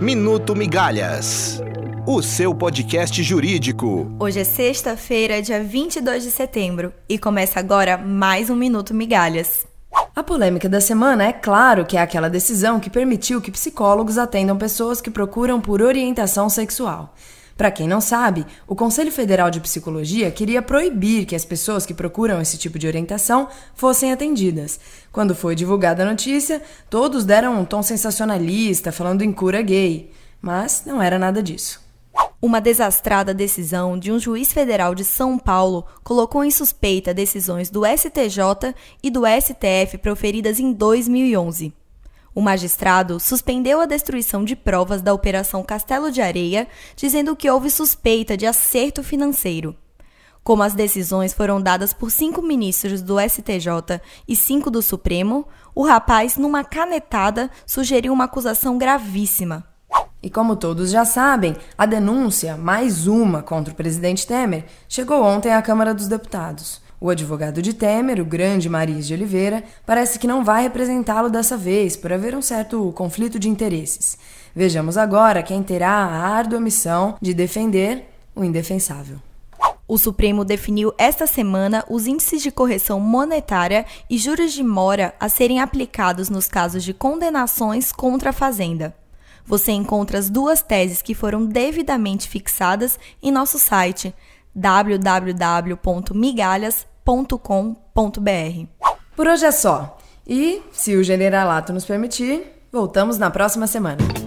Minuto Migalhas, o seu podcast jurídico. Hoje é sexta-feira, dia 22 de setembro, e começa agora mais um Minuto Migalhas. A polêmica da semana é claro que é aquela decisão que permitiu que psicólogos atendam pessoas que procuram por orientação sexual. Para quem não sabe, o Conselho Federal de Psicologia queria proibir que as pessoas que procuram esse tipo de orientação fossem atendidas. Quando foi divulgada a notícia, todos deram um tom sensacionalista, falando em cura gay. Mas não era nada disso. Uma desastrada decisão de um juiz federal de São Paulo colocou em suspeita decisões do STJ e do STF proferidas em 2011. O magistrado suspendeu a destruição de provas da Operação Castelo de Areia, dizendo que houve suspeita de acerto financeiro. Como as decisões foram dadas por cinco ministros do STJ e cinco do Supremo, o rapaz, numa canetada, sugeriu uma acusação gravíssima. E como todos já sabem, a denúncia, mais uma contra o presidente Temer, chegou ontem à Câmara dos Deputados. O advogado de Temer, o grande Mariz de Oliveira, parece que não vai representá-lo dessa vez, por haver um certo conflito de interesses. Vejamos agora quem terá a árdua missão de defender o indefensável. O Supremo definiu esta semana os índices de correção monetária e juros de mora a serem aplicados nos casos de condenações contra a Fazenda. Você encontra as duas teses que foram devidamente fixadas em nosso site www.migalhas.com Por hoje é só. E, se o generalato nos permitir, voltamos na próxima semana.